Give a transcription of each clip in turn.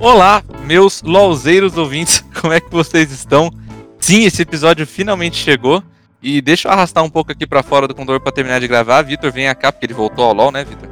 Olá, meus LOLzeiros ouvintes, como é que vocês estão? Sim, esse episódio finalmente chegou. E deixa eu arrastar um pouco aqui pra fora do computador pra terminar de gravar. Vitor, vem cá, porque ele voltou ao LOL, né, Vitor?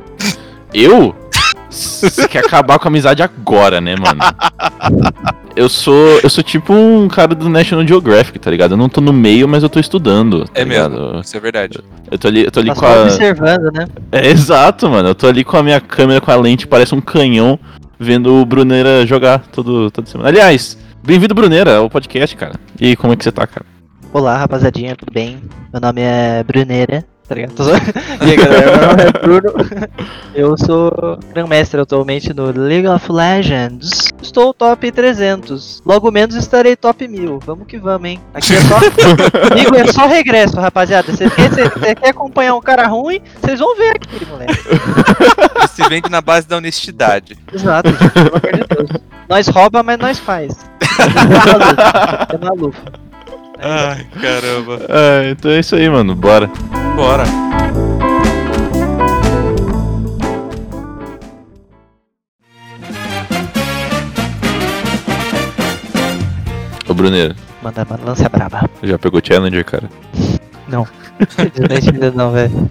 Eu? Você quer acabar com a amizade agora, né, mano? Eu sou, eu sou tipo um cara do National Geographic, tá ligado? Eu não tô no meio, mas eu tô estudando. Tá É ligado? mesmo, isso é verdade. Eu tô ali, eu tô ali Tá com a. observando, né? É, exato, mano. Eu tô ali com a minha câmera com a lente, parece um canhão, vendo o Bruneira jogar todo, toda semana. Aliás, bem-vindo, Bruneira, ao podcast, cara. E como é que você tá, cara? Olá, rapaziadinha, tudo bem? Meu nome é Bruneira, tá ligado? E aí, galera, meu nome é Bruno. Eu sou grão-mestre atualmente no League of Legends. Estou top 300. Logo menos estarei top 1000. Vamos que vamos, hein? Aqui é só. Comigo é só regresso, rapaziada. Você quer, você- você quer acompanhar um cara ruim? Vocês vão ver aqui, moleque. Ele se vende na base da honestidade. Exato, gente, pelo amor de Deus. Nós rouba, mas nós faz. É maluco. Ai, caramba. Ah, então é isso aí, mano. Bora. Bora. Ô, Bruneira, Manda, manda, lança braba. já pegou Challenger, cara? Infelizmente ainda não, velho.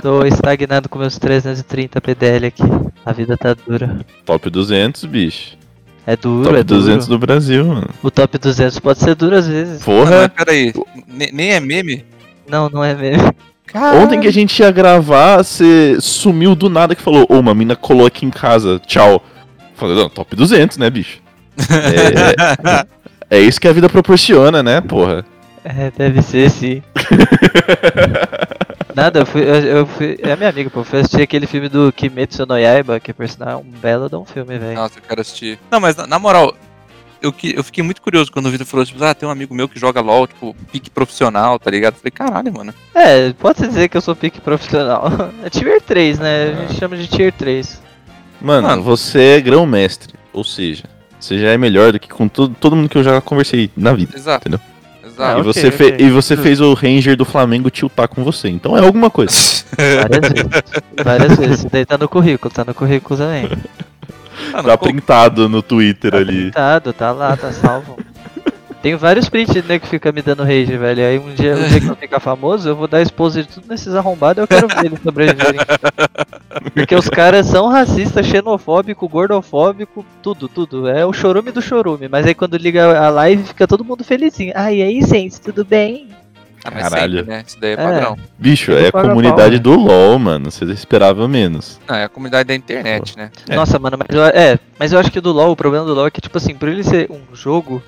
Tô estagnado com meus 330 PDL aqui. A vida tá dura. Top 200, bicho. É duro, Top é duro. 200 do Brasil, mano. O top 200 pode ser duro às vezes. Ah, Porra. mas peraí, ne- nem é meme? Não, não é mesmo. Ontem que a gente ia gravar, você sumiu do nada que falou, ô, uma mina colou aqui em casa, tchau. Falei, não, top 200, né, bicho? É, é isso que a vida proporciona, né, porra? É, deve ser sim. Nada, eu fui, eu, eu fui. É minha amiga, pô. Eu fui assistir aquele filme do Kimetsu no Yaiba, que por sinal é um belo de um filme, velho. Nossa, eu quero assistir. Não, mas na, na moral, eu, que- eu fiquei muito curioso quando o Vitor falou, tipo, ah, tem um amigo meu que joga LOL, tipo, pique profissional, tá ligado? Eu falei, caralho, mano. É, pode dizer que eu sou pique profissional. É tier 3, né? A gente chama de tier 3. Mano, Mano. você é grão-mestre, ou seja, você já é melhor do que com todo, todo mundo que eu já conversei na vida. Exato. Entendeu? Exato. e, ok, você ok. fe- e você fez o Ranger do Flamengo tiltar com você, então é alguma coisa. Várias vezes. Várias vezes. Isso daí tá no currículo, tá no currículo também. Mano, Tá printado no Twitter Tá ali. printado, tá lá, tá salvo. Tenho vários prints né, que fica me dando rage, velho. Aí um dia, um dia que eu ficar famoso, eu vou dar expose de tudo nesses arrombados e eu quero ver eles sobreviverem. Porque os caras são racistas, xenofóbico, gordofóbico, tudo, tudo. É o chorume do chorume. Mas aí quando liga a live, fica todo mundo felizinho. Ah, e aí, gente, tudo bem? Ah, mas Caralho. sempre, né? Isso daí é padrão. Bicho, é a comunidade pau, do LoL, mano. Você esperava menos. Não, é a comunidade da internet, né? É. Nossa, mano, mas eu, é, mas eu acho que do LoL, o problema do LoL é que, tipo assim, por ele ser um jogo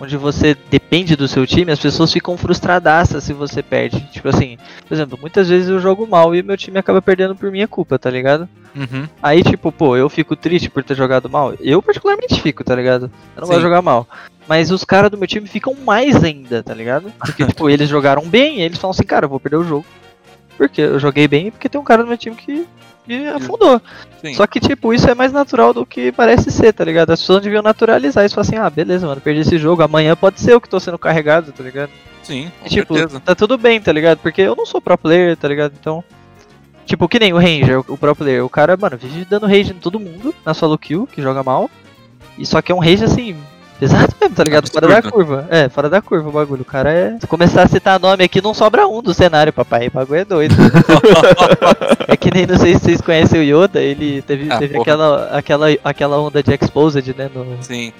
onde você depende do seu time, as pessoas ficam frustradaças se você perde. Tipo assim, por exemplo, muitas vezes eu jogo mal e meu time acaba perdendo por minha culpa, tá ligado? Uhum. Aí, tipo, pô, eu fico triste por ter jogado mal. Eu particularmente fico, tá ligado? Eu não Sim. gosto de jogar mal. Mas os caras do meu time ficam mais ainda, tá ligado? Porque, tipo, eles jogaram bem e eles falam assim, cara, eu vou perder o jogo. Porque eu joguei bem e porque tem um cara do meu time que me afundou. Sim. Só que, tipo, isso é mais natural do que parece ser, tá ligado? As pessoas deviam naturalizar isso. Falar assim, ah, beleza, mano, perdi esse jogo. Amanhã pode ser eu que tô sendo carregado, tá ligado? Sim, com E, tipo, certeza. tá tudo bem, tá ligado? Porque eu não sou pro player, tá ligado? Então. Tipo, que nem o Ranger, o, o pro player. O cara, mano, vive dando rage em todo mundo na solo kill, que joga mal. E só que é um rage assim. Pesado mesmo, tá ligado? Fora da curva. É, fora da curva o bagulho. O cara é. Se começar a citar nome aqui, não sobra um do cenário, papai. O bagulho é doido. É que nem, não sei se vocês conhecem o Yoda, ele teve, Ah, teve porra. aquela, aquela, aquela onda de Exposed, né? no- Sim.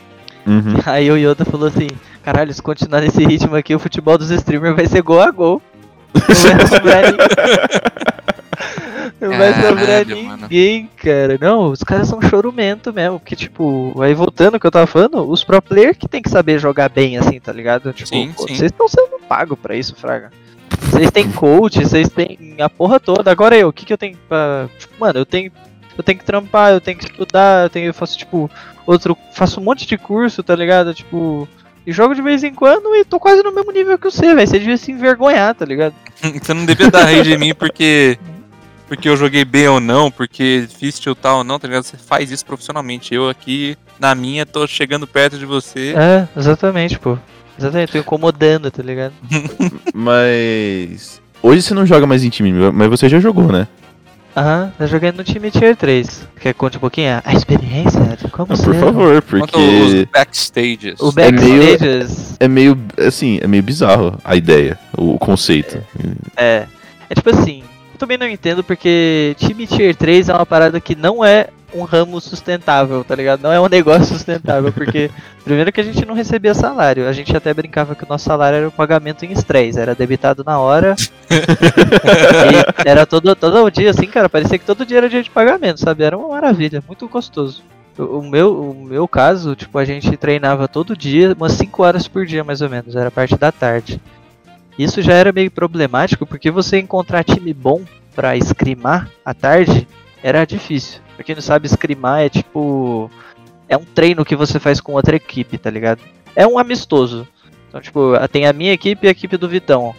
Uhum. Aí o Yoda falou assim, caralho, se continuar nesse ritmo aqui, o futebol dos streamers vai ser gol a gol. Não vai sobrar ninguém. Mano. cara. Não, os caras são chorumento mesmo. Porque, tipo, aí voltando ao que eu tava falando, os pro player que tem que saber jogar bem, assim, tá ligado? Tipo, Sim, pô, sim. vocês estão sendo pagos pra isso, Fraga. Vocês têm coach, vocês têm a porra toda. Agora eu, o que, que eu tenho pra. Tipo, mano, eu tenho. Eu tenho que trampar, eu tenho que estudar, eu tenho, eu faço, tipo, outro. Faço um monte de curso, tá ligado? Tipo. E jogo de vez em quando e tô quase no mesmo nível que você, velho. Você devia se envergonhar, tá ligado? Você não devia dar rage em mim porque. Porque eu joguei bem ou não, porque fiz tiltar ou não, tá ligado? Você faz isso profissionalmente. Eu aqui, na minha, tô chegando perto de você. É, exatamente, pô. Exatamente, tô incomodando, tá ligado? Mas. Hoje você não joga mais em time, mas você já jogou, né? Aham, tá jogando no time Tier 3. Quer conte um pouquinho a experiência de como Ah, ser por favor, Quanto os porque backstages. o É meio- backstages. é meio. Assim, é meio bizarro a ideia, o conceito. É. É tipo assim, eu também não entendo porque time Tier 3 é uma parada que não é um ramo sustentável, tá ligado? Não é um negócio sustentável, porque primeiro que a gente não recebia salário, a gente até brincava que o nosso salário era o pagamento em estresse, era debitado na hora. e era todo, todo dia assim, cara, parecia que todo dia era dia de pagamento, sabe? Era uma maravilha, muito gostoso. O, o meu, o meu caso, tipo, a gente treinava todo dia, umas 5 horas por dia mais ou menos, era parte da tarde. Isso já era meio problemático porque você encontrar time bom pra escrimar à tarde era difícil. Pra quem não sabe, escrimar é tipo. É um treino que você faz com outra equipe, tá ligado? É um amistoso. Então, tipo, tem a minha equipe e a equipe do Vitão.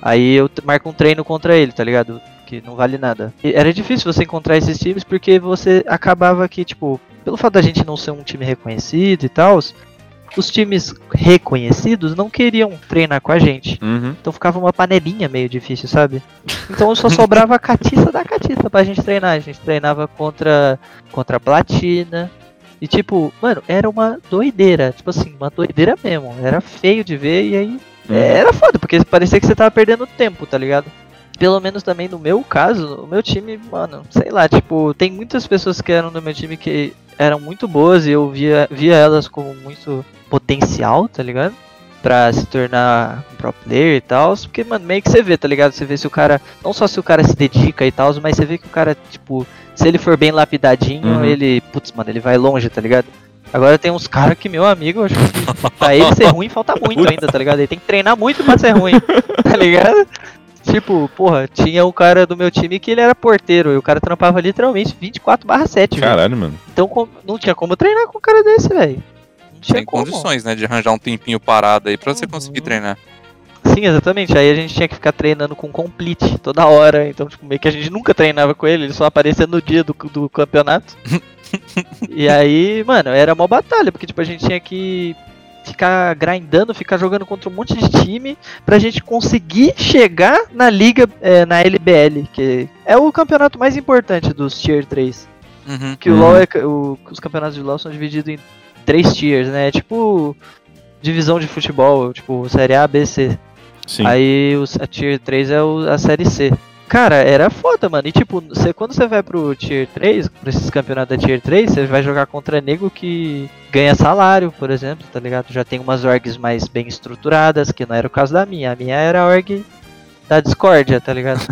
Aí eu marco um treino contra ele, tá ligado? Que não vale nada. E era difícil você encontrar esses times porque você acabava que, tipo, pelo fato da gente não ser um time reconhecido e tal, os times reconhecidos não queriam treinar com a gente. Uhum. Então ficava uma panelinha meio difícil, sabe? Então só sobrava a catiça da catiça pra gente treinar. A gente treinava contra, contra platina. E tipo, mano, era uma doideira. Tipo assim, uma doideira mesmo. Era feio de ver e aí. Uhum. Era foda, porque parecia que você tava perdendo tempo, tá ligado? Pelo menos também no meu caso, o meu time, mano, sei lá, tipo, tem muitas pessoas que eram do meu time que eram muito boas e eu via, via elas com muito potencial, tá ligado? Pra se tornar um pro player e tal. Porque, mano, meio que você vê, tá ligado? Você vê se o cara. Não só se o cara se dedica e tal, mas você vê que o cara, tipo, se ele for bem lapidadinho, Uhum. ele. Putz, mano, ele vai longe, tá ligado? Agora tem uns caras que, meu amigo, acho que pra ele ser ruim falta muito ainda, tá ligado? Ele tem que treinar muito pra ser ruim, tá ligado? Tipo, porra, tinha um cara do meu time que ele era porteiro e o cara trampava literalmente 24 7, velho. Caralho, mano. Então com- não tinha como treinar com um cara desse, velho. Não tinha Tem como. condições, né, de arranjar um tempinho parado aí pra você Uhum. conseguir treinar. Sim, exatamente. Aí a gente tinha que ficar treinando com complete toda hora. Então, tipo, meio que a gente nunca treinava com ele, ele só aparecia no dia do, do campeonato. e aí, mano, era uma batalha, porque tipo, a gente tinha que ficar grindando, ficar jogando contra um monte de time pra gente conseguir chegar na liga, é, na LBL, que é o campeonato mais importante dos Tier 3. Uhum. Que o Uhum. LoL é, o- os campeonatos de LoL são divididos em três tiers, né? É tipo divisão de futebol, tipo Série A, B, C. Sim. Aí o, a Tier 3 é o- a Série C. Cara, era foda, mano. E tipo, você, quando você vai pro Tier 3, pra esses campeonatos da Tier 3, você vai jogar contra nego que ganha salário, por exemplo, tá ligado? Já tem umas orgs mais bem estruturadas, que não era o caso da minha. A minha era a org da discórdia, tá ligado?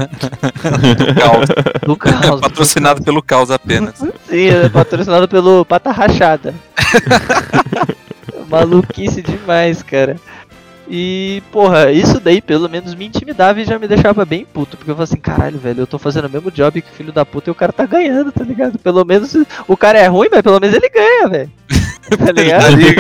Caos. Do caos. Patrocinado pelo caos apenas. Sim, é patrocinado pelo Pata Rachada. Maluquice demais, cara. E, porra, isso daí pelo menos me intimidava e já me deixava bem puto. Porque eu falava assim, caralho, velho, eu tô fazendo o mesmo job que o filho da puta e o cara tá ganhando, tá ligado? Pelo menos o cara é ruim, mas pelo menos ele ganha, velho. Tá Ele ligado? tá ali,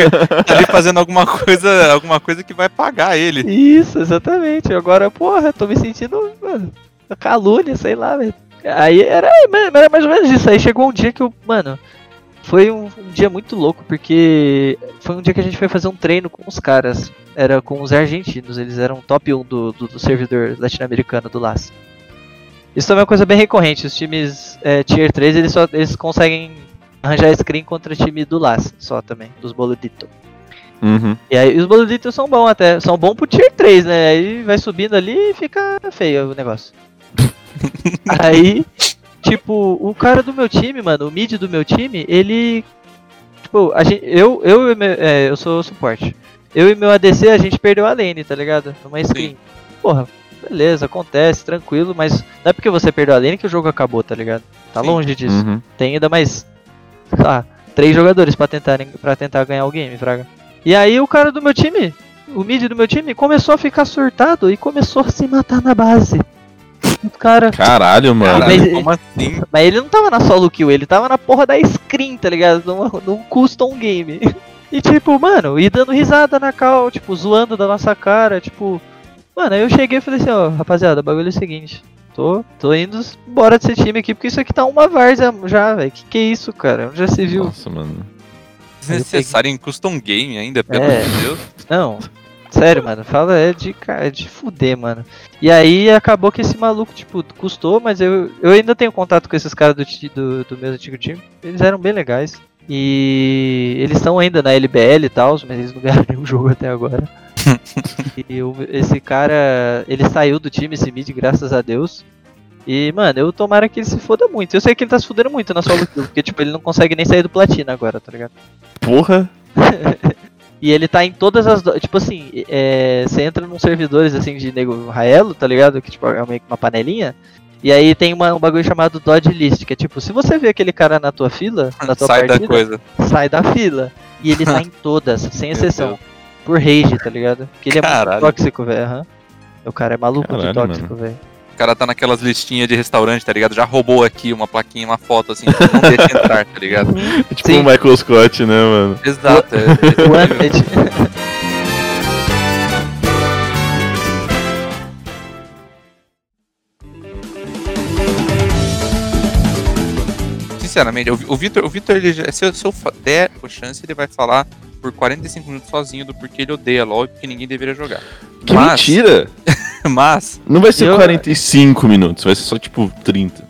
tá ali fazendo alguma coisa, alguma coisa que vai pagar ele. Isso, exatamente. Agora, porra, tô me sentindo, mano, calúnia, sei lá, velho. Aí era, era mais ou menos isso. Aí chegou um dia que eu, mano, foi um, um dia muito louco, porque foi um dia que a gente foi fazer um treino com os caras. Era com os argentinos, eles eram top 1 do, do, do servidor latino-americano do LAS. Isso também é uma coisa bem recorrente. Os times é, Tier 3 eles, só, eles conseguem arranjar screen contra time do LAS, só também, dos Boludito. Uhum. E aí os boluditos são bons até. São bons pro tier 3, né? Aí vai subindo ali e fica feio o negócio. aí, tipo, o cara do meu time, mano, o mid do meu time, ele. Tipo, a gente, eu, eu, é, eu sou suporte. Eu e meu ADC, a gente perdeu a lane, tá ligado? Numa screen. Porra, beleza, acontece, tranquilo, mas não é porque você perdeu a lane que o jogo acabou, tá ligado? Tá Sim. longe disso. Uhum. Tem ainda mais, sei lá, três jogadores pra tentarem para tentar ganhar o game, fraga. E aí o cara do meu time, o mid do meu time, começou a ficar surtado e começou a se matar na base. O cara, Caralho, mano. Mas- Caralho, como assim? mas ele não tava na solo kill, ele tava na porra da screen, tá ligado? Num, num custom game. E tipo, mano, e dando risada na cal, tipo, zoando da nossa cara, tipo. Mano, aí eu cheguei e falei assim, ó, rapaziada, o bagulho é o seguinte. Tô, tô indo embora desse time aqui, porque isso aqui tá uma várzea já, velho. Que que é isso, cara? Já se viu? Nossa, mano. Desnecessário em custom game ainda, pelo É. amor de Deus. Não. Sério, mano, fala é de, ca- é de fuder, mano. E aí acabou que esse maluco, tipo, custou, mas eu, eu ainda tenho contato com esses caras do, do, do meu antigo time. Eles eram bem legais. E eles estão ainda na LBL e tal, mas eles não ganharam nenhum jogo até agora. e esse cara, ele saiu do time, esse mid, graças a Deus. E, mano, eu tomara que ele se foda muito. Eu sei que ele tá se fudendo muito na solo kill, porque, tipo, ele não consegue nem sair do platina agora, tá ligado? Porra. E ele tá em todas as. do- Tipo assim, é, você entra num servidores assim de nego Raelo, tá ligado? Que tipo, é meio que uma panelinha. E aí tem uma- um bagulho chamado Dodge List, que é tipo, se você vê aquele cara na tua fila, na tua Sai partida, da coisa. sai da fila. E ele tá em todas, sem exceção. Por rage, tá ligado? Porque ele é Caralho. muito tóxico, velho. aham. O cara é maluco de Caralho, tóxico, velho. O cara tá naquelas listinhas de restaurante, tá ligado? Já roubou aqui uma plaquinha, uma foto assim, não deixa entrar, tá ligado? É tipo Sim. o Michael Scott, né, mano? Exato. é- é- Wanted. Sinceramente, o, Vitor, o Vitor, se, eu, se eu der a chance, ele vai falar por 45 minutos sozinho do porquê ele odeia LoL e porque ninguém deveria jogar. Que Mas- mentira! Mas, Não vai ser Eu- 45 minutos, vai ser só tipo 30.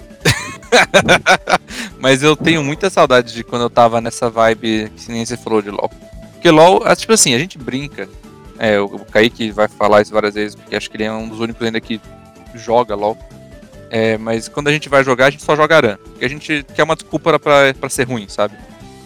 mas eu tenho muita saudade de quando eu tava nessa vibe que nem você falou de LoL. Porque LoL, ah, tipo assim, a gente brinca. É, o Kaique vai falar isso várias vezes, porque acho que ele é um dos únicos ainda que joga LoL. É, mas quando a gente vai jogar, a gente só joga Aran. Porque a gente quer uma desculpa pra, pra ser ruim, sabe?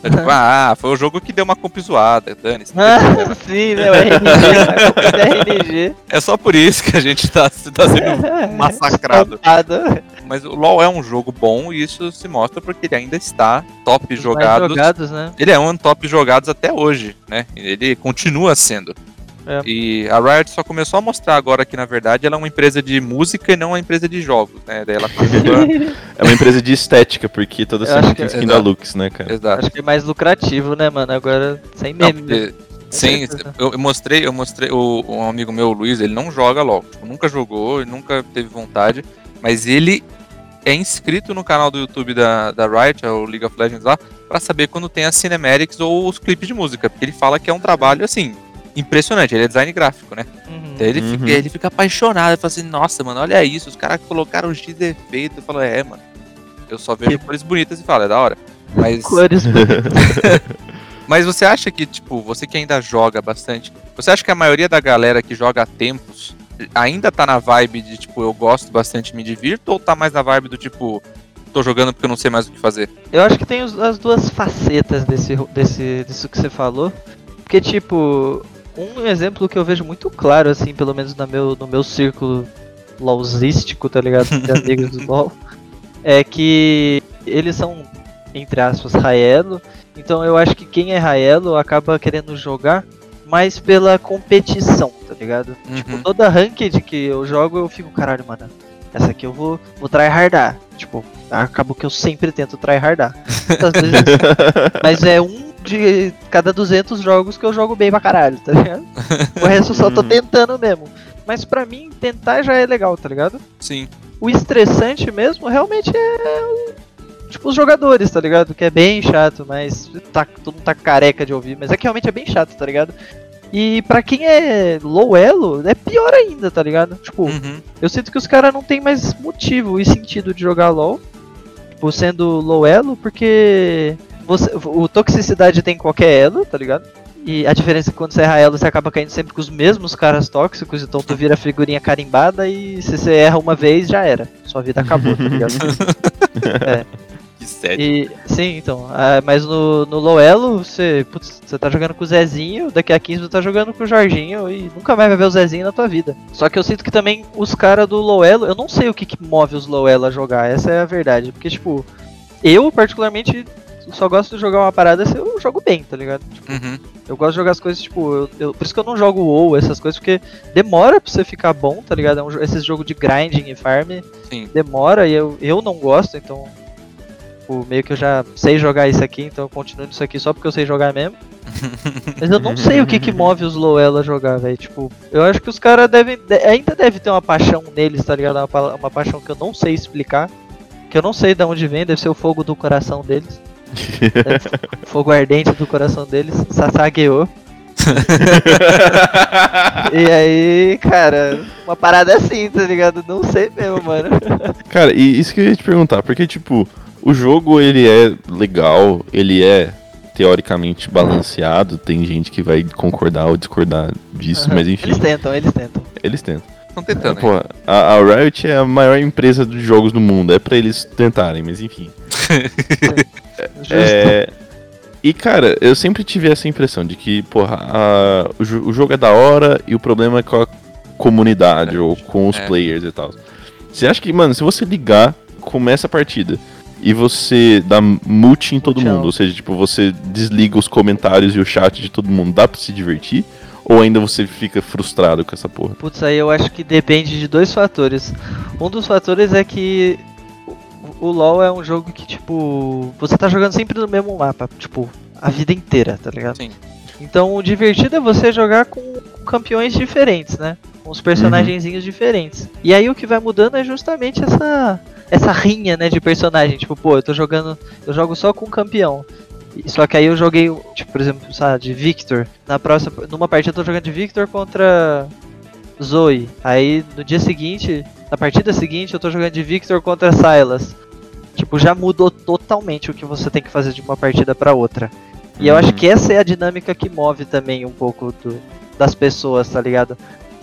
É tipo, Uhum. ah, foi o jogo que deu uma comp zoada, dane-se. Ah, sim, né? O RNG, RNG. É só por isso que a gente tá, tá sendo massacrado. Espancado. Mas o LoL é um jogo bom e isso se mostra porque ele ainda está top Os jogados. jogados, né? Ele é um top jogados até hoje, né? Ele continua sendo. É. E a Riot só começou a mostrar agora que, na verdade, ela é uma empresa de música e não uma empresa de jogos, né? Daí ela a... É uma empresa de estética, porque toda semana acho tem que- skin da exato. Lux, né, cara? Exato. Acho que é mais lucrativo, né, mano? Agora, sem Não, meme. porque- Sim, certeza. eu, mostrei, eu mostrei, o, um amigo meu, o Luiz, ele não joga LOL, tipo, nunca jogou, nunca teve vontade, mas ele é inscrito no canal do YouTube da, da Riot, é o League of Legends lá, pra saber quando tem as cinematics ou os clipes de música, porque ele fala que é um trabalho, assim, impressionante, ele é design gráfico, né? Uhum. Daí ele, Uhum. fica, ele fica apaixonado, ele fala assim, nossa, mano, olha isso, os caras colocaram X efeito, eu falo, é, mano, eu só vejo cores bonitas e falo, é da hora. Mas, Cores mas você acha que, tipo, você que ainda joga bastante, você acha que a maioria da galera que joga há tempos ainda tá na vibe de, tipo, eu gosto bastante, me divirto, ou tá mais na vibe do, tipo, tô jogando porque eu não sei mais o que fazer? Eu acho que tem os- as duas facetas desse, desse, disso que você falou. Porque, tipo, um exemplo que eu vejo muito claro, assim, pelo menos no meu, no meu círculo LOLzístico, tá ligado? De amigos do LOL, é que eles são, entre aspas, Raelo. Então eu acho que quem é Raelo acaba querendo jogar mais pela competição, tá ligado? Tipo, Uhum. toda ranked que eu jogo, eu fico, caralho, mano, essa aqui eu vou, vou tryhardar. Tipo, acabou que eu sempre tento tryhardar. Vezes, mas é um de cada 200 jogos que eu jogo bem pra caralho, tá ligado? O resto eu só tô Uhum. tentando mesmo. Mas pra mim, tentar já é legal, tá ligado? Sim. O estressante mesmo realmente é tipo os jogadores, tá ligado? Que é bem chato, mas tá, todo mundo tá careca de ouvir, mas é que realmente é bem chato, tá ligado? E pra quem é low elo, é pior ainda, tá ligado? Tipo, Uhum. eu sinto que os caras não tem mais motivo e sentido de jogar LoL, tipo, sendo low elo, porque você, o toxicidade tem em qualquer elo, tá ligado? E a diferença é que quando você erra elo, você acaba caindo sempre com os mesmos caras tóxicos, então tu vira figurinha carimbada e se você erra uma vez, já era. Sua vida acabou, tá ligado? Que sério. E, sim, então. ah, mas no, no low elo, você, putz, você tá jogando com o Zezinho, daqui a 15 você tá jogando com o Jorginho e nunca mais vai ver o Zezinho na tua vida. Só que eu sinto que também os caras do low elo, eu não sei o que, que move os low elo a jogar, essa é a verdade. Porque, tipo, eu particularmente só gosto de jogar uma parada se eu jogo bem, tá ligado? Tipo, Uhum. eu gosto de jogar as coisas, tipo, eu, eu- por isso que eu não jogo WoW, essas coisas, porque demora pra você ficar bom, tá ligado? É um, esses jogos de grinding e farm, Sim. demora e eu, eu não gosto, então. Tipo, meio que eu já sei jogar isso aqui, então eu continuo nisso aqui só porque eu sei jogar mesmo. Mas eu não sei o que que move os low elo a jogar, velho. Tipo, eu acho que os caras devem. de- ainda deve ter uma paixão neles, tá ligado? Uma, uma paixão que eu não sei explicar. Que eu não sei de onde vem, deve ser o fogo do coração deles. Fogo ardente do coração deles. Sasageo. E aí, cara, uma parada assim, tá ligado? Não sei mesmo, mano. Cara, e isso que eu ia te perguntar, porque, tipo, o jogo ele é legal, ele é teoricamente balanceado, tem gente que vai concordar ou discordar disso, mas enfim, Eles tentam, eles tentam. eles tentam. Estão tentando. Pô, a, a Riot é a maior empresa de jogos do mundo, é pra eles tentarem, mas enfim. Justo. É, e cara, eu sempre tive essa impressão de que, porra, a- o, o jogo é da hora e o problema é com a comunidade ou com os É. players e tal. Você acha que, mano, se você ligar, começa a partida e você dá mute em todo Tchau. mundo, ou seja, tipo, você desliga os comentários e o chat de todo mundo, dá pra se divertir? Ou ainda você fica frustrado com essa porra? Putz, aí eu acho que depende de dois fatores. Um dos fatores é que o- LoL é um jogo que, tipo, você tá jogando sempre no mesmo mapa, tipo, a vida inteira, tá ligado? Sim. Então o divertido é você jogar com, com campeões diferentes, né? Com os personagenzinhos diferentes. E aí o que vai mudando é justamente essa essa rinha, né, de personagem. Tipo, pô, eu tô jogando, eu jogo só com um campeão. Só que aí eu joguei, tipo, por exemplo, sabe, de Victor. Na próxima, numa partida eu tô jogando de Victor contra Zoe. Aí no dia seguinte, na partida seguinte, eu tô jogando de Victor contra Silas. Tipo, já mudou totalmente o que você tem que fazer de uma partida pra outra. E eu acho Uhum. que essa é a dinâmica que move também um pouco do- das pessoas, tá ligado?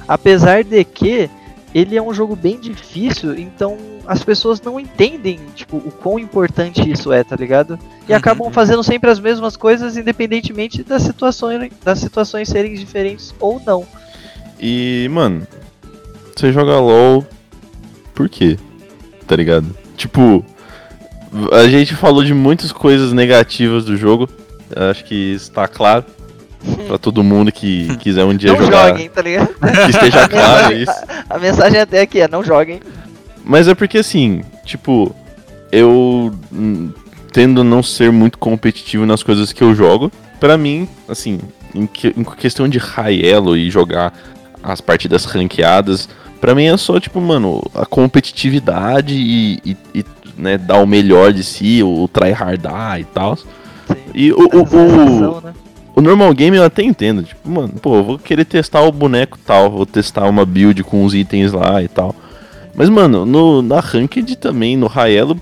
Apesar de que ele é um jogo bem difícil, então as pessoas não entendem, tipo, o quão importante isso é, tá ligado? E Uhum. acabam fazendo sempre as mesmas coisas, independentemente das situações, das situações serem diferentes ou não. E, mano, você joga LOL por quê? Tá ligado? Tipo, a gente falou de muitas coisas negativas do jogo. Acho que isso tá claro. Pra todo mundo que quiser um dia não jogar. joguem, tá ligado? Que esteja claro isso. A mensagem até aqui é não joguem. Mas é porque assim, tipo, eu hum, tendo a não ser muito competitivo nas coisas que eu jogo, pra mim, assim, em, que- em questão de high elo e jogar as partidas ranqueadas, pra mim é só, tipo, mano, a competitividade e, e- e, né, dar o melhor de si, o tryhardar e tal. E o, o, o, né? o normal game eu até entendo, tipo, mano, pô, vou querer testar o boneco tal, vou testar uma build com os itens lá e tal. Mas, mano, no, na Ranked também, no High Elo,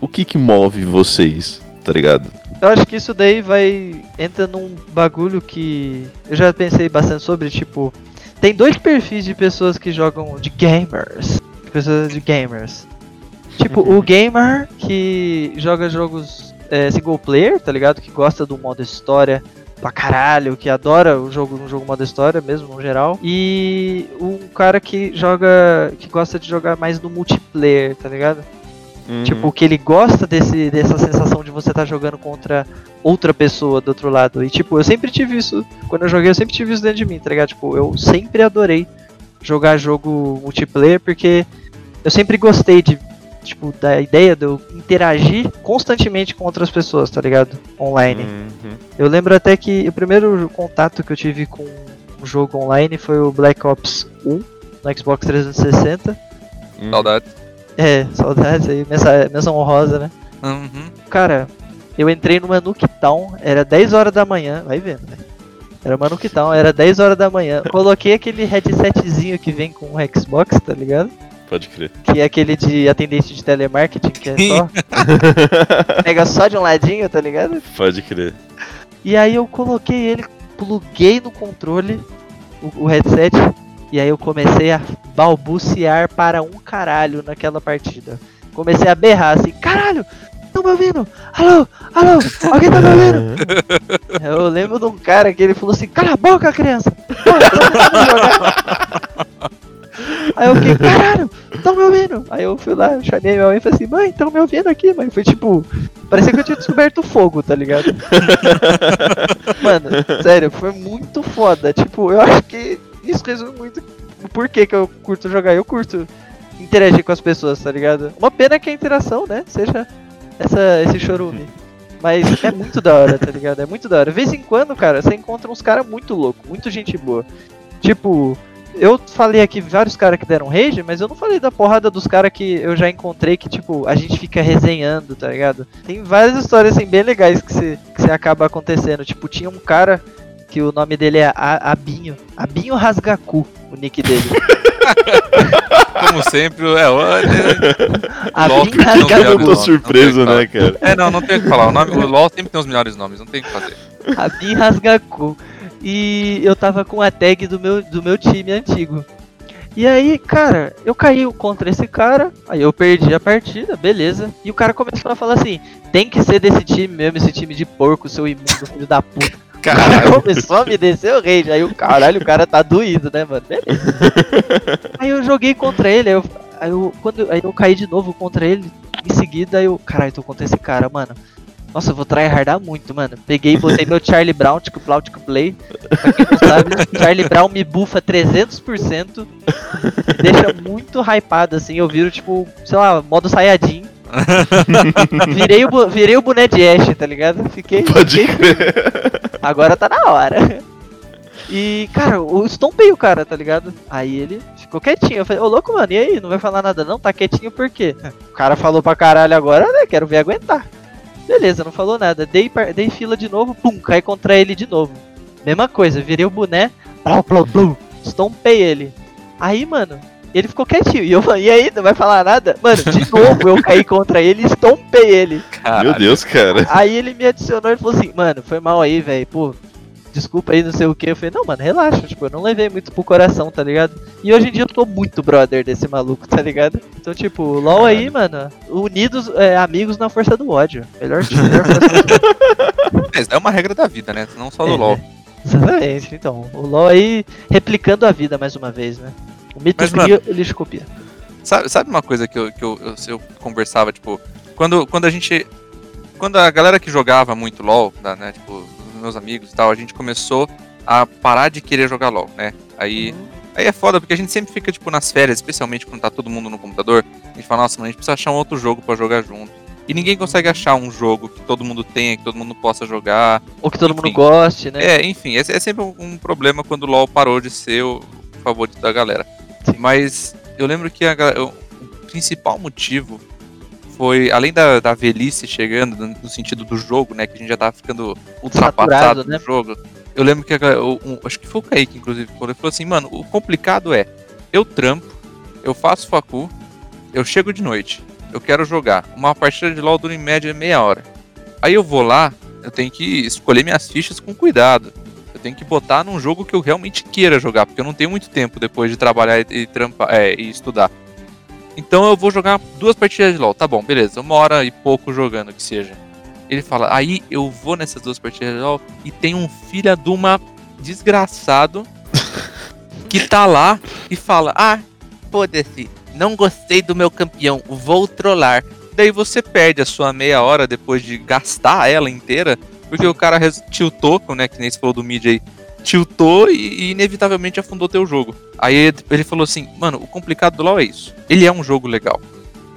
o que que move vocês, tá ligado? Eu acho que isso daí vai. entra num bagulho que eu já pensei bastante sobre, tipo. Tem dois perfis de pessoas que jogam de gamers. Pessoas de gamers. Tipo, o gamer que joga jogos é, single player, tá ligado? Que gosta do modo história pra caralho, que adora o jogo, um jogo modo história mesmo, no geral. E um cara que joga. que gosta de jogar mais no multiplayer, tá ligado? Tipo, que ele gosta desse, dessa sensação de você estar jogando contra outra pessoa do outro lado. E tipo, eu sempre tive isso. Quando eu joguei, eu sempre tive isso dentro de mim, tá ligado? Tipo, eu sempre adorei jogar jogo multiplayer porque eu sempre gostei de. Tipo, da ideia de eu interagir constantemente com outras pessoas, tá ligado? Online. Uhum. Eu lembro até que o primeiro contato que eu tive com um jogo online foi o Black Ops 1 no Xbox 360. Uhum. Saudade. É, saudades aí, mensa- menção honrosa, né? Uhum. Cara, eu entrei numa Nuketown, era 10 horas da manhã, vai vendo, né? Era uma Nuketown, era 10 horas da manhã. Coloquei aquele headsetzinho que vem com o Xbox, tá ligado? Pode crer. Que é aquele de atendente de telemarketing, que é só. Pega só de um ladinho, tá ligado? Pode crer. E aí eu coloquei ele, pluguei no controle, o, o headset, e aí eu comecei a balbuciar para um caralho naquela partida. Comecei a berrar assim, caralho, estão me ouvindo? Alô, alô, alguém tá me ouvindo? Eu lembro de um cara que ele falou assim, cala a boca, criança! Pô, eu tô tentando jogar." Aí eu fiquei, caralho, estão me ouvindo? Aí eu fui lá, eu chamei minha mãe e falei assim, mãe, estão me ouvindo aqui, mãe? Foi tipo, parecia que eu tinha descoberto fogo, tá ligado? Mano, sério, foi muito foda. Tipo, eu acho que isso resume muito o porquê que eu curto jogar. Eu curto interagir com as pessoas, tá ligado? Uma pena que a interação, né, seja essa, esse chorume. Mas é muito da hora, tá ligado? É muito da hora. De vez em quando, cara, você encontra uns caras muito loucos, muito gente boa. Tipo, eu falei aqui vários caras que deram rage, mas eu não falei da porrada dos caras que eu já encontrei que, tipo, a gente fica resenhando, tá ligado? Tem várias histórias, assim, bem legais que você que você acaba acontecendo. Tipo, tinha um cara que o nome dele é A- Abinho. Abinho Rasgaku, o nick dele. Como sempre, é. o- Abinho que tem os Eu tô surpreso, né, cara? É, não, não tem o que falar. O, nome, o LoL sempre tem os melhores nomes, não tem o que fazer. Abin Rasgaku. E eu tava com a tag do meu, do meu time antigo. E aí, cara, eu caí contra esse cara, aí eu perdi a partida, beleza. E o cara começou a falar assim: tem que ser desse time mesmo, esse time de porco, seu imundo, filho da puta. Caralho. começou a me descer o rage. Aí o caralho, o cara tá doído, né, mano? Beleza. aí eu joguei contra ele, aí eu, aí eu, quando, aí eu caí de novo contra ele. Em seguida eu, caralho, tô contra esse cara, mano. Nossa, eu vou tryhardar muito, mano. Peguei e botei meu Charlie Brown, tipo Plau, tipo Play. Pra quem não sabe, Charlie Brown me bufa 300%. Me deixa muito hypado, assim. Eu viro, tipo, sei lá, modo Saiyajin. Virei o, virei o boné de Ash, tá ligado? Fiquei. Pode fiquei. Agora tá na hora. E, cara, eu estompei o cara, tá ligado? Aí ele ficou quietinho. Eu falei, ô louco, mano, e aí? Não vai falar nada não? Tá quietinho por quê? O cara falou pra caralho agora, né? Quero ver aguentar. Beleza, não falou nada. Dei, par- dei fila de novo, pum, caí contra ele de novo. Mesma coisa, virei o boné, plau, plau, plau, estompei ele. Aí, mano, ele ficou quietinho. E eu falei, e aí, não vai falar nada? Mano, de novo eu caí contra ele e estompei ele. Caralho. Meu Deus, cara. Aí ele me adicionou e falou assim, mano, foi mal aí, velho, pô. Desculpa aí, não sei o que. Eu falei, não, mano, relaxa, tipo, eu não levei muito pro coração, tá ligado? E hoje em dia eu tô muito brother desse maluco, tá ligado? Então, tipo, LOL aí, mano, unidos, é, amigos na força do ódio. Melhor time, melhor força do ódio. Mas é uma regra da vida, né? Não só do É, LoL. né? Exatamente, então. O LOL aí replicando a vida mais uma vez, né? O mito Mas, cria, o lixo copia. Sabe, sabe uma coisa que, eu, que eu, eu, eu conversava, tipo, quando, quando a gente. Quando a galera que jogava muito LOL, da- né, tipo, meus amigos e tal, a gente começou a parar de querer jogar LOL, né? Aí, aí é foda, porque a gente sempre fica, tipo, nas férias, especialmente quando tá todo mundo no computador, a gente fala, nossa, mano, a gente precisa achar um outro jogo pra jogar junto. E ninguém consegue achar um jogo que todo mundo tenha, que todo mundo possa jogar. Ou que todo mundo Enfim. goste, né? É, enfim, esse é sempre um, um problema quando o LoL parou de ser o favorito da galera. Sim. Mas eu lembro que a o principal motivo foi, além da, da velhice chegando, no sentido do jogo, né, que a gente já tava ficando ultrapassado no né? jogo. Eu lembro que o- um- acho que foi o Kaique, inclusive, quando ele falou assim, mano, o complicado é, eu trampo, eu faço facu, eu chego de noite, eu quero jogar. Uma partida de LoL dura em média meia hora. Aí eu vou lá, eu tenho que escolher minhas fichas com cuidado. Eu tenho que botar num jogo que eu realmente queira jogar, porque eu não tenho muito tempo depois de trabalhar e, e trampar, é, e estudar. Então eu vou jogar duas partidas de LoL. Tá bom, beleza. Uma hora e pouco jogando, que seja. Ele fala, aí eu vou nessas duas partidas de LoL e tem um filho de uma desgraçado que tá lá e fala, ah, foda-se, não gostei do meu campeão, vou trollar. Daí você perde a sua meia hora depois de gastar ela inteira, porque o cara tiltou, né, que nem você falou do mid aí, tiltou e, e inevitavelmente afundou teu jogo. Aí ele- falou assim, mano, o complicado do LoL é isso. Ele é um jogo legal.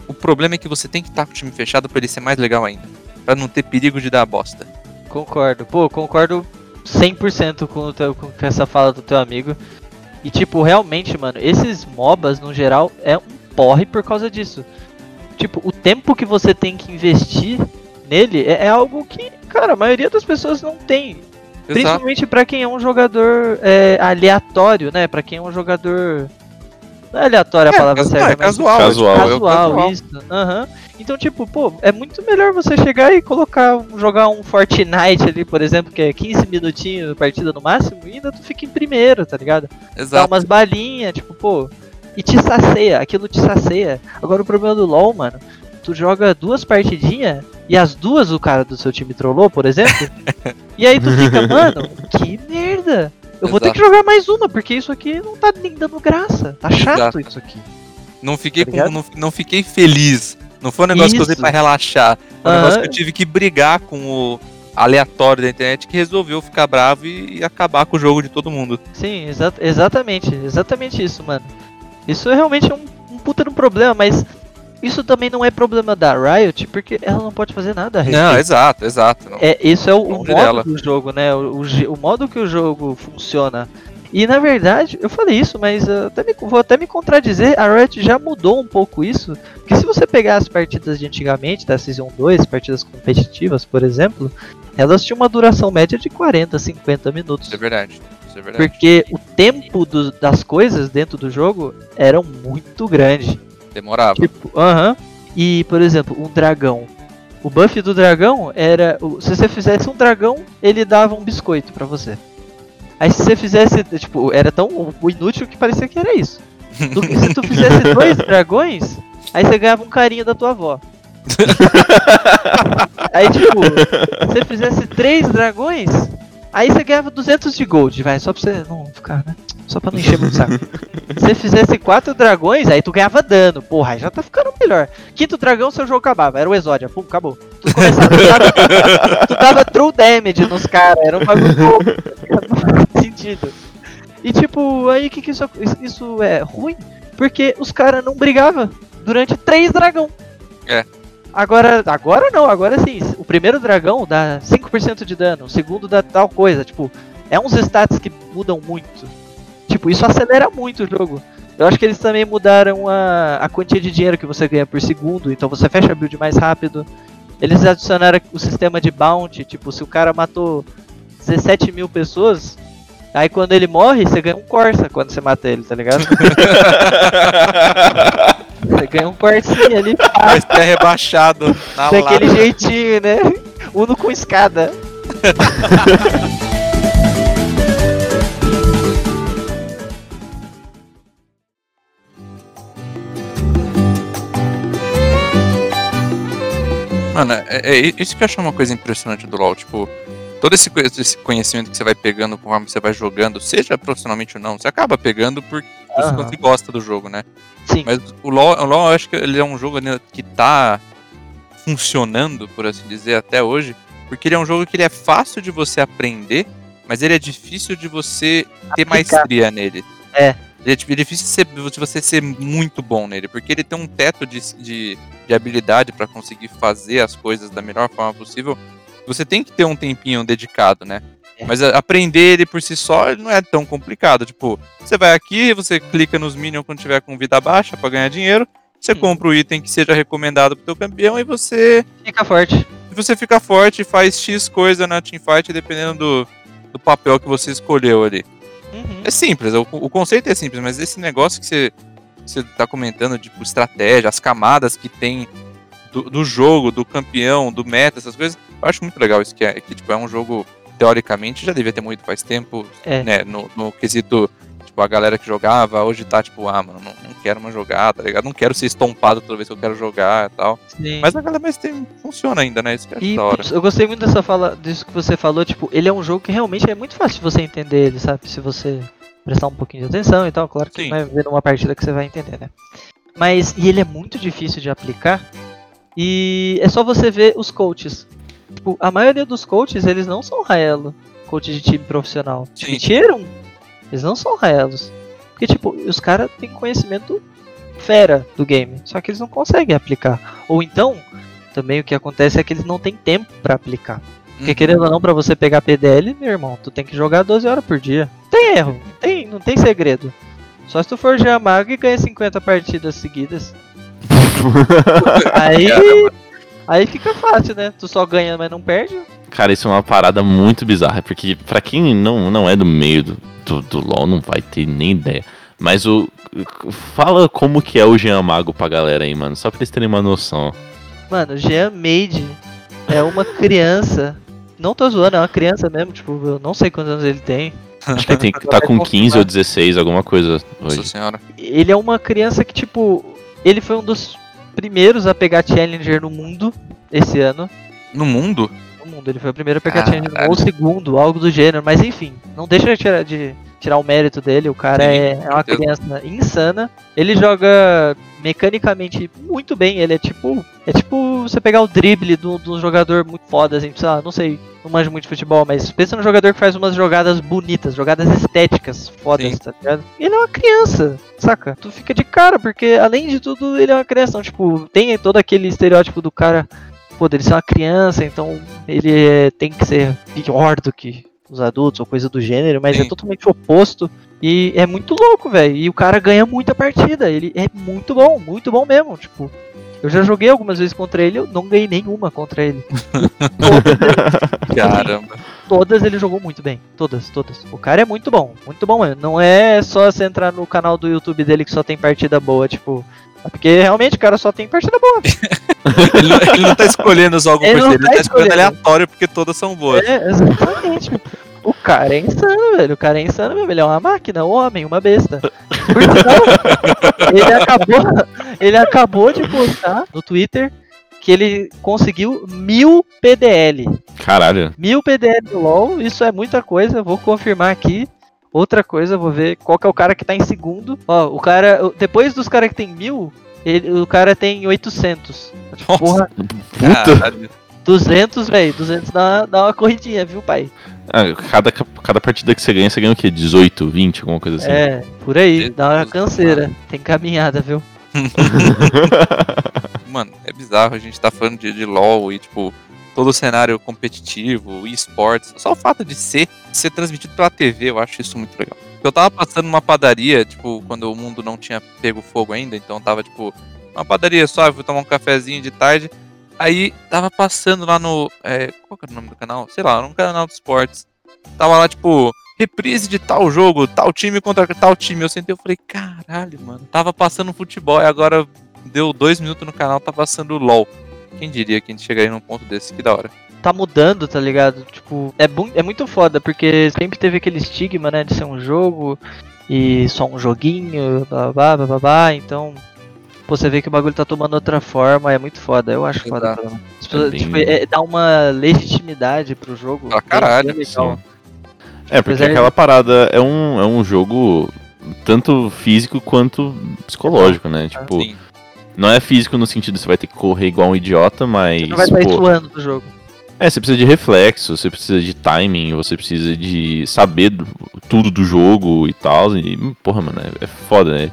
O problema é que você tem que estar com o time fechado pra ele ser mais legal ainda. Pra não ter perigo de dar bosta. Concordo. Pô, concordo 100% com, o teu, com essa fala do teu amigo. E, tipo, realmente, mano, esses MOBAs, no geral, é um porre por causa disso. Tipo, o tempo que você tem que investir nele é, é algo que, cara, a maioria das pessoas não tem. Exato. Principalmente pra quem é um jogador é, aleatório, né? Pra quem é um jogador. Não é aleatório a É, palavra casu- certa, é mas casual. Casual. é tipo, é o casual, isso. Aham. Então, tipo, pô, é muito melhor você chegar e colocar, jogar um Fortnite ali, por exemplo, que é 15 minutinhos de partida no máximo, e ainda tu fica em primeiro, tá ligado? Dá Exato. umas balinhas, tipo, pô, e te saceia, aquilo te saceia. Agora o problema do LoL, mano, tu joga duas partidinhas e as duas o cara do seu time trollou, por exemplo, e aí tu fica, mano, que merda! Eu vou ter Exato. que jogar mais uma, porque isso aqui não tá nem dando graça. Tá chato Exato. isso aqui. Não fiquei, Tá com- não, não fiquei feliz. Não foi um negócio que eu usei Isso. pra relaxar. Foi um negócio que eu tive que brigar com o aleatório da internet que resolveu ficar bravo e, e acabar com o jogo de todo mundo. Sim, exa exatamente, exatamente isso, mano. Isso é realmente um, um puta de um problema, mas isso também não é problema da Riot, porque ela não pode fazer nada a respeito. Não, exato, exato. Não. É, isso é o, o modo dela. do jogo, né? O, o, o modo que o jogo funciona. E na verdade, eu falei isso, mas uh, até me, vou até me contradizer, a Riot já mudou um pouco isso. Porque se você pegar as partidas de antigamente, da Season 2, partidas competitivas, por exemplo, elas tinham uma duração média de 40, 50 minutos. Isso é verdade. É. Porque o tempo do- das coisas dentro do jogo eram muito grande. Demorava. Tipo, aham. E, por exemplo, um dragão. O buff do dragão era. Se você fizesse um dragão, ele dava um biscoito pra você. Aí se você fizesse. Tipo, era tão inútil que parecia que era isso. Tu- se tu fizesse dois dragões, aí você ganhava um carinho da tua avó. aí, tipo, se você fizesse três dragões, aí você ganhava 200 de gold, vai, só pra você não ficar, né? Só pra não encher muito saco. Se você fizesse quatro dragões, aí tu ganhava dano. Porra, aí já tá ficando melhor. Quinto dragão, seu jogo acabava. Era o Exódia. Pum, acabou. Tu começava, tu dava, tu dava true damage nos caras. Era um bagulho louco. Não faz sentido. E tipo, aí que, que isso, isso é ruim? Porque os caras não brigavam durante três dragão. É. Agora, agora não, agora sim. O primeiro dragão dá 5% de dano, o segundo dá tal coisa. Tipo, é uns stats que mudam muito. Tipo, isso acelera muito o jogo. Eu acho que eles também mudaram a, a quantia de dinheiro que você ganha por segundo, então você fecha a build mais rápido. Eles adicionaram o sistema de bounty, tipo, se o cara matou 17 mil pessoas, aí quando ele morre, você ganha um Corsa quando você mata ele, tá ligado? você ganha um Corsinha ali, Mas é rebaixado na daquele lata. jeitinho, né? Uno com escada. Mano, é, é isso que eu acho uma coisa impressionante do LoL. Tipo, todo esse, esse conhecimento que você vai pegando conforme você vai jogando, seja profissionalmente ou não, você acaba pegando por por Aham. você gosta do jogo, né? Sim. Mas o LoL, o LoL eu acho que ele é um jogo né, que tá funcionando, por assim dizer, até hoje, porque ele é um jogo que ele é fácil de você aprender, mas ele é difícil de você ter Aplicar. maestria nele. É. Ele é dif- difícil ser- de você ser muito bom nele, porque ele tem um teto de, de, de habilidade pra conseguir fazer as coisas da melhor forma possível. Você tem que ter um tempinho dedicado, né? É. Mas aprender ele por si só não é tão complicado. Tipo, você vai aqui, você clica nos minions quando tiver com vida baixa pra ganhar dinheiro. Você Sim. compra o item que seja recomendado pro teu campeão e você, Fica forte. você fica forte e faz X coisa na teamfight dependendo do, do papel que você escolheu ali. Uhum. É simples, o, o conceito é simples, mas esse negócio que você, você tá comentando, tipo, estratégia, as camadas que tem do, do jogo, do campeão, do meta, essas coisas, eu acho muito legal isso que é, que tipo, é um jogo, teoricamente, já devia ter muito faz tempo, É. né, no, no quesito, tipo, a galera que jogava, hoje tá, tipo, ah, mano, não, não quero mais jogar, tá ligado? Não quero ser estompado toda vez que eu quero jogar e tal. Sim. Mas a galera, mas tem, funciona ainda, né, isso que acho E da hora. eu gostei muito dessa fala, disso que você falou, tipo, ele é um jogo que realmente é muito fácil de você entender ele, sabe? Se você prestar um pouquinho de atenção e tal, claro que Sim. não é vendo uma partida que você vai entender, né? Mas, e ele é muito difícil de aplicar, e é só você ver os coaches. Tipo, a maioria dos coaches, eles não são Raelo, coach de time profissional. Sim. Tiram, eles não são Raelos. Porque, tipo, os caras têm conhecimento fera do game, só que eles não conseguem aplicar. Ou então, também o que acontece é que eles não têm tempo pra aplicar. Porque Uhum. querendo ou não, pra você pegar PDL, meu irmão, tu tem que jogar 12 horas por dia. Tem erro, não tem, não tem segredo. Só se tu for já mago e ganha 50 partidas seguidas. Aí. Caramba. Aí fica fácil, né? Tu só ganha, mas não perde. Cara, isso é uma parada muito bizarra, porque pra quem não, não é do meio do, do, do LoL, não vai ter nem ideia. Mas o. Fala como que é o Jean Mago pra galera aí, mano, só pra eles terem uma noção. Mano, Jean Made é uma criança. Não tô zoando, é uma criança mesmo, tipo, eu não sei quantos anos ele tem. Acho que tem, tá com 15 ou 16, alguma coisa Nossa hoje. senhora. Ele é uma criança que, tipo, ele foi um dos primeiros a pegar Challenger no mundo esse ano. No mundo? No mundo, ele foi o primeiro a pegar Challenger, Caralho. ou o segundo, algo do gênero, mas enfim, não deixa de tirar, de tirar o mérito dele, o cara Sim, é, é uma criança insana. Ele joga mecanicamente muito bem, ele é tipo. É tipo você pegar o drible do, do jogador muito foda, assim, sei lá, não sei, não manjo muito de futebol, mas pensa no jogador que faz umas jogadas bonitas, jogadas estéticas fodas, Sim. tá ligado? Ele é uma criança, saca? Tu fica de cara, porque além de tudo, ele é uma criança. Então, tipo, tem todo aquele estereótipo do cara, pô, dele ser uma criança, então ele é- tem que ser pior do que os adultos ou coisa do gênero, mas é Sim. totalmente oposto. E é muito louco, velho. E o cara ganha muita partida. Ele é muito bom, muito bom mesmo. Tipo, eu já joguei algumas vezes contra ele, eu não ganhei nenhuma contra ele. todas, Caramba. todas ele jogou muito bem. Todas, todas. O cara é muito bom, muito bom mesmo. Não é só você entrar no canal do YouTube dele que só tem partida boa, tipo. é Porque realmente o cara só tem partida boa. Ele não, ele não tá escolhendo só alguma Ele ele tá tá escolhendo escolhendo. aleatório porque todas são boas. É, exatamente. O cara é insano, velho. O cara é insano mesmo. Ele é uma máquina, um homem, uma besta. Por sinal, ele acabou, ele acabou de postar no Twitter que ele conseguiu mil PDL. Caralho. Mil PDL no LoL, isso é muita coisa. Vou confirmar aqui. Outra coisa, vou ver qual que é o cara que tá em segundo. Ó, o cara, depois dos caras que tem mil, ele- o cara tem 800. Nossa, Porra, Puta. caralho. 200, velho. 200 dá, dá uma corridinha, viu, pai? Ah, cada, cada partida que você ganha, você ganha o quê? 18, 20, alguma coisa assim. É, por aí, dá uma canseira. Tem caminhada, viu? Mano, é bizarro a gente tá falando de, de LoL e, tipo, todo o cenário competitivo, esportes. Só o fato de ser, ser transmitido pela TV, eu acho isso muito legal. Eu tava passando numa padaria, tipo, quando o mundo não tinha pego fogo ainda, então tava, tipo, uma padaria só, fui tomar um cafezinho de tarde. Aí tava passando lá no. é, qual que era o nome do canal? Sei lá, num canal de esportes. Tava lá, tipo, reprise de tal jogo, tal time contra tal time. Eu sentei e falei, caralho, mano. Tava passando futebol e agora deu dois minutos no canal, tá passando LOL. Quem diria que a gente chegaria num ponto desse? Que da hora. Tá mudando, tá ligado? Tipo, é, é muito foda, porque sempre teve aquele estigma, né, de ser um jogo e só um joguinho, blá blá blá blá blá. Então, pô, você vê que o bagulho tá tomando outra forma, é muito foda. Eu acho foda. Exato. As pessoas, bem- tipo, é- dá uma legitimidade pro jogo. Pra caralho, legal. sim. É, porque Apesar de- aquela parada é um, é um jogo tanto físico quanto psicológico, né? Tipo, Sim. não é físico no sentido de você vai ter que correr igual um idiota, mas. Você não vai sair pô, suando do jogo. É, você precisa de reflexo, você precisa de timing, você precisa de saber do- tudo do jogo e tal. E, porra, mano, é, é foda, né?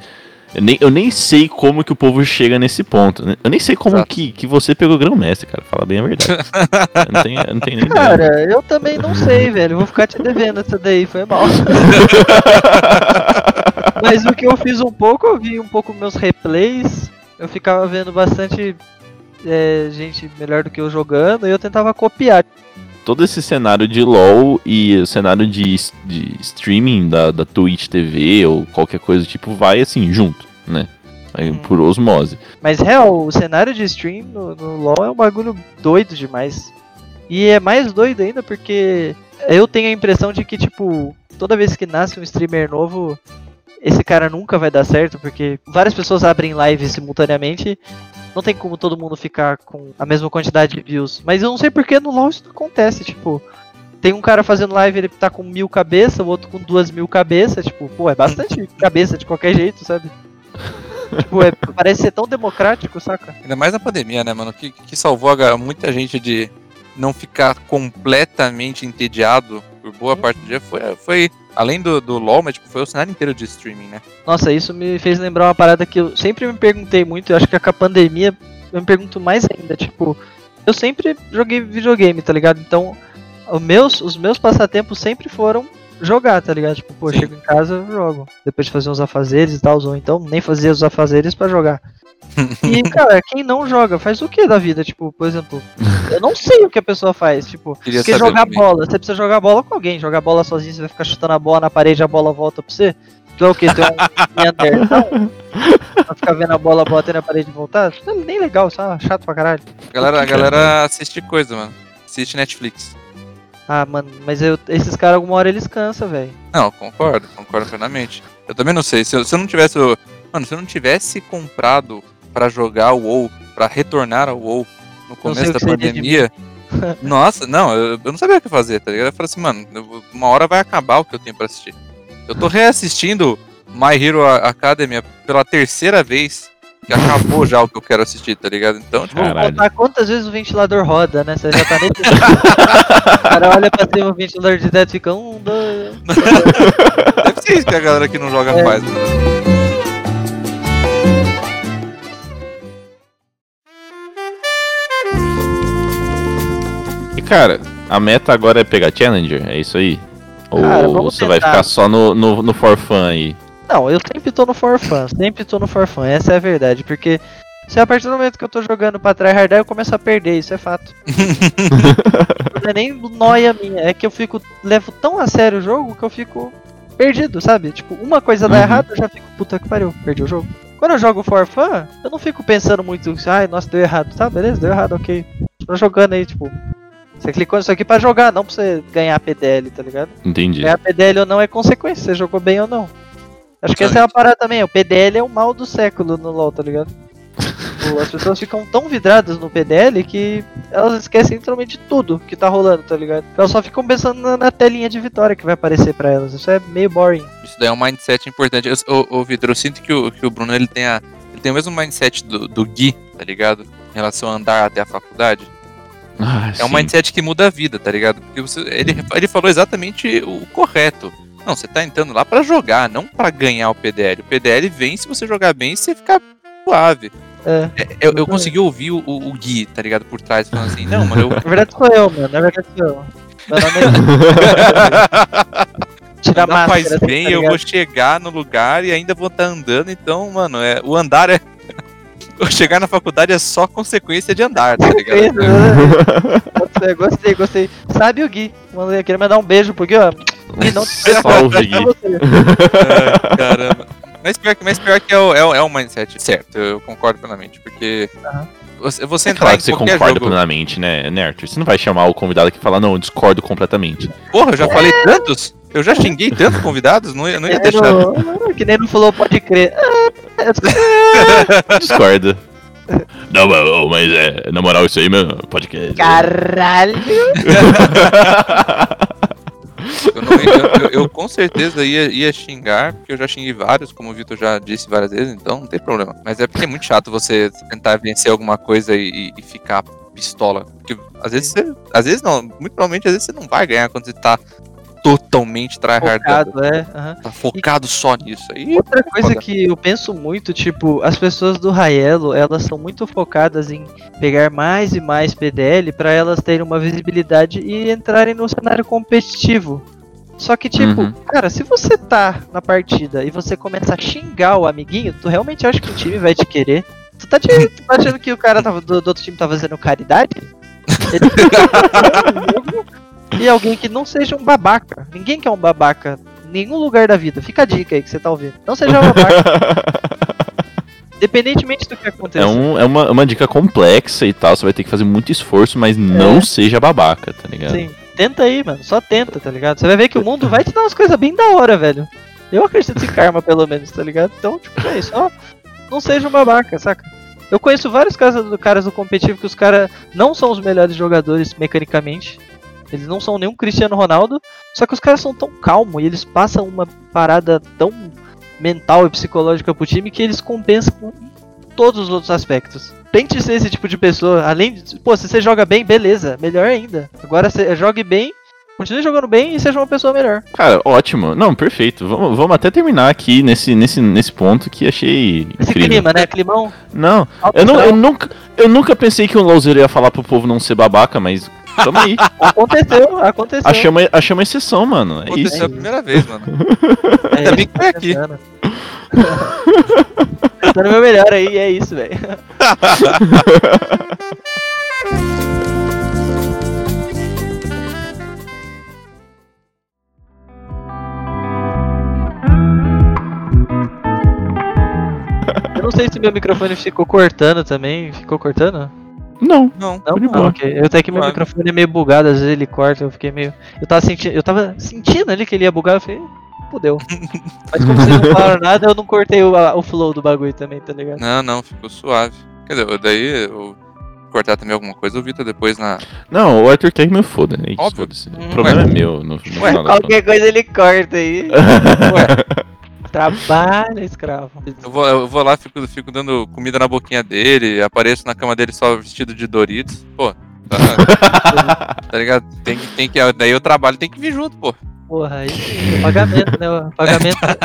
Eu nem, eu nem sei como que o povo chega nesse ponto. né? Eu nem sei como Exato. que, que você pegou grão-mestre, cara. Fala bem a verdade. eu, não tenho, eu não tenho nem ideia. Cara, eu também não sei, velho. Vou ficar te devendo essa daí, foi mal. Mas o que eu fiz um pouco, eu vi um pouco meus replays. Eu ficava vendo bastante é, gente melhor do que eu jogando e eu tentava copiar. Todo esse cenário de LoL e o cenário de, de streaming da, da Twitch TV ou qualquer coisa do tipo vai assim junto, né? Aí, Hum. Por osmose. Mas real, o cenário de stream no, no LoL é um bagulho doido demais. E é mais doido ainda porque eu tenho a impressão de que, tipo, toda vez que nasce um streamer novo, esse cara nunca vai dar certo, porque várias pessoas abrem live simultaneamente. Não tem como todo mundo ficar com a mesma quantidade de views. Mas eu não sei porque no LoL isso não acontece, tipo. Tem um cara fazendo live, ele tá com mil cabeças, o outro com duas mil cabeças, tipo, pô, é bastante cabeça de qualquer jeito, sabe? tipo, é- parece ser tão democrático, saca? Ainda mais na pandemia, né, mano? Que, que salvou a muita gente de não ficar completamente entediado por boa Hum. parte do dia. Foi, foi além do, do LoL, mas tipo, foi o cenário inteiro de streaming, né? Nossa, isso me fez lembrar uma parada que eu sempre me perguntei muito, eu acho que com a pandemia eu me pergunto mais ainda, tipo, eu sempre joguei videogame, tá ligado? Então, os meus, os meus passatempos sempre foram jogar, tá ligado? Tipo, pô, Sim. chego em casa, eu jogo. Depois de fazer uns afazeres e tal, ou então nem fazia os afazeres pra jogar. E, cara, quem não joga, faz o que da vida? Tipo, por exemplo, eu não sei o que a pessoa faz, tipo, Queria porque jogar também. bola, você precisa jogar bola com alguém, jogar bola sozinho, você vai ficar chutando a bola na parede, a bola volta pra você? Tu é o quê? Tu é um Neandertal? Pra ficar vendo a bola bater na parede e voltar? Isso não é nem legal, sabe? Chato pra caralho. A galera, a galera assiste coisa, mano. Assiste Netflix. Ah, mano, mas eu- esses caras alguma hora eles cansam, velho. Não, concordo, concordo plenamente. Eu também não sei. Se eu, se eu não tivesse. Mano, se eu não tivesse comprado pra jogar o WoW, pra retornar ao WoW no começo da pandemia. Nossa, não, eu, eu não sabia o que fazer, tá ligado? Eu falei assim, mano, uma hora vai acabar o que eu tenho pra assistir. Eu tô reassistindo My Hero Academia pela terceira vez. Que acabou já o que eu quero assistir, tá ligado? Então, tipo, Vou contar quantas vezes o ventilador roda, né? Você já tá nesse. o cara olha pra cima, o ventilador de teto fica um, dois. deve ser isso que a galera que não joga É. faz, mano. E cara, a meta agora é pegar Challenger, é isso aí? Cara, Ou você vai tentar. ficar só no, no, no for fun aí? Não, eu sempre tô no for fun, sempre tô no for fun, essa é a verdade, porque se a partir do momento que eu tô jogando pra tryhardar eu começo a perder, isso é fato. Não é nem noia minha, é que eu fico, levo tão a sério o jogo que eu fico perdido, sabe? Tipo, uma coisa dá Uhum. errado, eu já fico, puta que pariu, perdi o jogo. Quando eu jogo for fun, eu não fico pensando muito, ai, nossa, deu errado, tá, beleza, deu errado, ok. Tô jogando aí, tipo, você clicou nisso aqui pra jogar, não pra você ganhar PDL, tá ligado? Entendi. Ganhar PDL ou não é consequência, você jogou bem ou não. Acho que essa é uma parada também, o PDL é o mal do século no LoL, tá ligado? Tipo, As pessoas ficam tão vidradas no PDL que elas esquecem literalmente de tudo que tá rolando, tá ligado? Elas só ficam pensando na, na telinha de vitória que vai aparecer pra elas. Isso é meio boring. Isso daí é um mindset importante. Eu- Ô, ô Vitor, eu sinto que o, que o Bruno ele tem, a, ele tem o mesmo mindset do, do Gui, tá ligado? Em relação a andar até a faculdade. Ah, É um sim. mindset que muda a vida, tá ligado? Porque você, ele, ele falou exatamente o correto. Não, você tá entrando lá pra jogar, não pra ganhar o PDL. O PDL vem se você jogar bem e você ficar suave. É. É, Eu, eu consegui ouvir o, o, Gui, tá ligado? Por trás, falando assim, não, mano, eu. Na verdade sou eu, mano. Na verdade sou eu. Meu nome. Tira a andar máscara. faz assim, bem, tá eu vou chegar no lugar e ainda vou estar andando, então, mano, é, o andar é. Chegar na faculdade é só consequência de andar, tá ligado? Gostei, gostei, gostei. Sabe o Gui? Mandei queria mandar um beijo pro Gui, ó. Não Salve, Gui. Ai, caramba. Mas pior, que- mas pior que é o, é, o, é o mindset certo, eu concordo plenamente, porque Aham. você, você É claro que você concorda jogo... plenamente, né, né, Arthur? Você não vai chamar o convidado aqui e falar, não, eu discordo completamente. Porra, eu já falei tantos? Eu já xinguei tantos convidados? Não, ia- não ia Que deixar. no- Que nem não falou, pode crer. Discorda. Não, mas, é, na moral, isso aí, meu, podcast. Caralho! Eu, não- eu- eu- eu com certeza ia, ia xingar, porque eu já xinguei vários, como o Vitor já disse várias vezes, então não tem problema. Mas é porque é muito chato você tentar vencer alguma coisa e, e- ficar pistola. Porque às vezes você. Às vezes não, muito provavelmente às vezes você não vai ganhar quando você tá totalmente tryhardando. Focado, é. aham. Tá focado só nisso. Aí Outra coisa foda. que eu penso muito, tipo, as pessoas do Raelo, elas são muito focadas em pegar mais e mais PDL pra elas terem uma visibilidade e entrarem no cenário competitivo. Só que, tipo, Uhum. cara, se você tá na partida e você começa a xingar o amiguinho, tu realmente acha que o time vai te querer? Tu tá, te, tu tá achando que o cara tava- do, do outro time tá fazendo caridade? Ele e alguém que não seja um babaca. Ninguém quer um babaca em nenhum lugar da vida. Fica a dica aí que você tá ouvindo. Não seja um babaca. Independentemente do que aconteça. É, um, é uma, uma dica complexa e tal, você vai ter que fazer muito esforço, mas não seja babaca, tá ligado? Sim. Tenta aí, mano. Só tenta, tá ligado? Você vai ver que o mundo vai te dar umas coisas bem da hora, velho. Eu acredito em karma, pelo menos, tá ligado? Então, tipo, é isso. Só não seja um babaca, saca? Eu conheço vários casos do caras do competitivo que os caras não são os melhores jogadores mecanicamente. Eles não são nenhum Cristiano Ronaldo. Só que os caras são tão calmos e eles passam uma parada tão mental e psicológica pro time que eles compensam em todos os outros aspectos. Tente ser esse tipo de pessoa. Além de. Pô, se você joga bem, beleza. Melhor ainda. Agora você jogue bem, continue jogando bem e seja uma pessoa melhor. Cara, ótimo. Não, perfeito. Vamos, vamos até terminar aqui nesse, nesse, nesse ponto que achei Esse incrível. clima, né? Climão. Não, alto eu, não, eu, nunca, eu nunca pensei que o Louzeiro ia falar pro povo não ser babaca, mas tamo aí. Aconteceu, aconteceu. achamos, achamos exceção, mano. É aconteceu isso. a primeira vez, mano. É Ainda bem que foi aqui. tentando. Tentando meu melhor aí, é isso, velho. Eu não sei se meu microfone ficou cortando também. Ficou cortando? Não. Não. Não, não, boa. ok. Eu até que meu microfone é meio bugado, às vezes ele corta, eu fiquei meio. Eu tava sentindo. Eu tava sentindo ali que ele ia bugar, eu falei, fudeu. Mas como vocês não falaram nada, eu não cortei o, a- o flow do bagulho também, tá ligado? Não, não, ficou suave. Quer dizer, daí eu cortar também alguma coisa, o Vitor depois na. Não, o Arthur quer que me foda. É isso, Óbvio. foda-se. Hum, O problema ué. é meu, no, no contas. Qualquer coisa ele corta aí. Trabalha, escravo. Eu vou, eu vou lá, fico, fico dando comida na boquinha dele, apareço na cama dele só vestido de Doritos. Pô, tá, tá ligado? Tem que, tem que. Daí o trabalho tem que vir junto, pô. Porra, aí é pagamento, né? O pagamento, é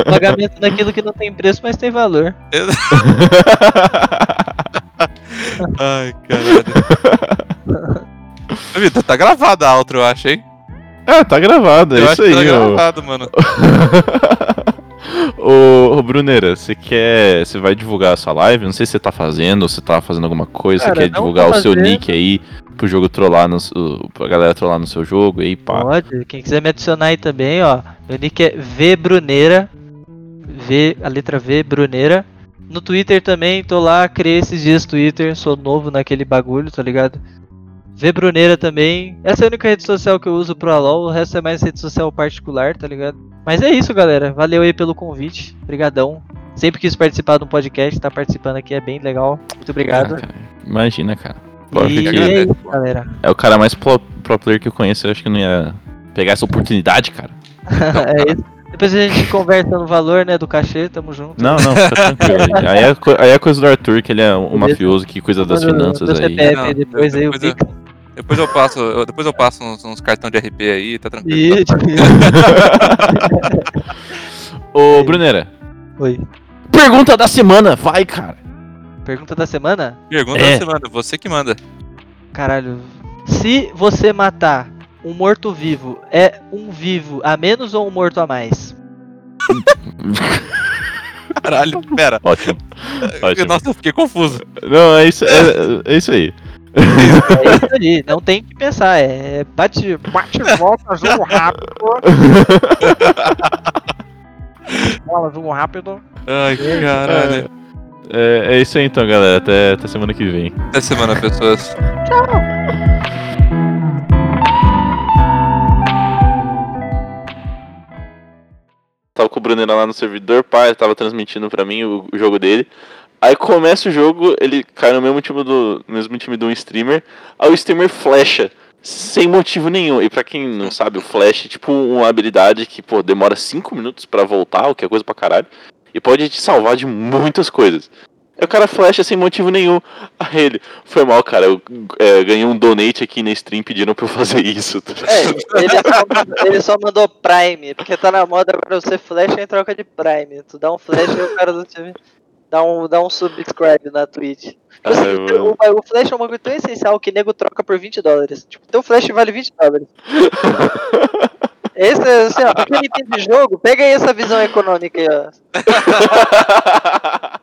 o pagamento daquilo que não tem preço, mas tem valor. Ai, caralho. Vitor, tá gravada a outro, eu acho, hein? É, tá gravado, é isso tá aí, ô. gravado, mano. ô, ô, Brunera, você quer. Você vai divulgar a sua live? Não sei se você tá fazendo, ou se tá fazendo alguma coisa, Cara, você quer divulgar o seu nick aí pro jogo trollar no. pra galera trollar no seu jogo aí, pá. Pode, quem quiser me adicionar aí também, ó. Meu nick é V Bruneira. V, a letra V, Bruneira. No Twitter também, tô lá, criei esses dias Twitter, sou novo naquele bagulho, tá ligado? V Bruneira também. Essa é a única rede social que eu uso pro Alol, o resto é mais rede social particular, tá ligado? Mas é isso, galera. Valeu aí pelo convite. Obrigadão. Sempre quis participar de um podcast, tá participando aqui é bem legal. Muito obrigado. Ah, cara, imagina, cara. Pô, e é isso, galera. É o cara mais pro, pro player que eu conheço, eu acho que não ia pegar essa oportunidade, cara. é isso. Depois a gente conversa no valor, né, do cachê, tamo junto. Não, não, fica tranquilo. Aí é, aí é coisa do Arthur, que ele é um mafioso que cuida das finanças aí. CPF, Não, depois aí o Pix. Depois eu passo, eu- depois eu passo uns, uns cartão de RP aí, tá tranquilo. Ih, Ô, Brunera, Oi. pergunta da semana, vai, cara. Pergunta da semana? Pergunta É. da semana, você que manda. Caralho. Se você matar um morto-vivo, é um vivo a menos ou um morto a mais? Caralho, pera. Ótimo. Ótimo. Nossa, eu fiquei confuso. Não, é isso, é, é isso aí. É isso aí, não tem que pensar, é bate, bate e volta, jogo rápido. Bola, jogo rápido. Ai, caralho. É, é isso aí então, galera. Até, até semana que vem. Até semana, pessoas. Tava com o Brunera lá no servidor, pai, tava transmitindo pra mim o, o jogo dele. Aí começa o jogo, ele cai no mesmo time do mesmo time de um streamer. Aí o streamer flecha sem motivo nenhum. E pra quem não sabe, o flash é tipo uma habilidade que, pô, demora 5 minutos pra voltar, o que é coisa pra caralho, e pode te salvar de muitas coisas. O cara flecha sem motivo nenhum. Aí ele, foi mal, cara, eu é, ganhei um donate aqui na stream pedindo pra eu fazer isso. É, ele só, mandou, ele só mandou Prime, porque tá na moda agora você flash em troca de Prime. Tu dá um flash e o cara do time dá um, dá um subscribe na Twitch. O, o flash é um bagulho tão essencial que nego troca por 20 dólares. Tipo, teu flash vale 20 dólares. Esse, é, assim, ó, pra quem entende jogo, pega aí essa visão econômica aí, ó.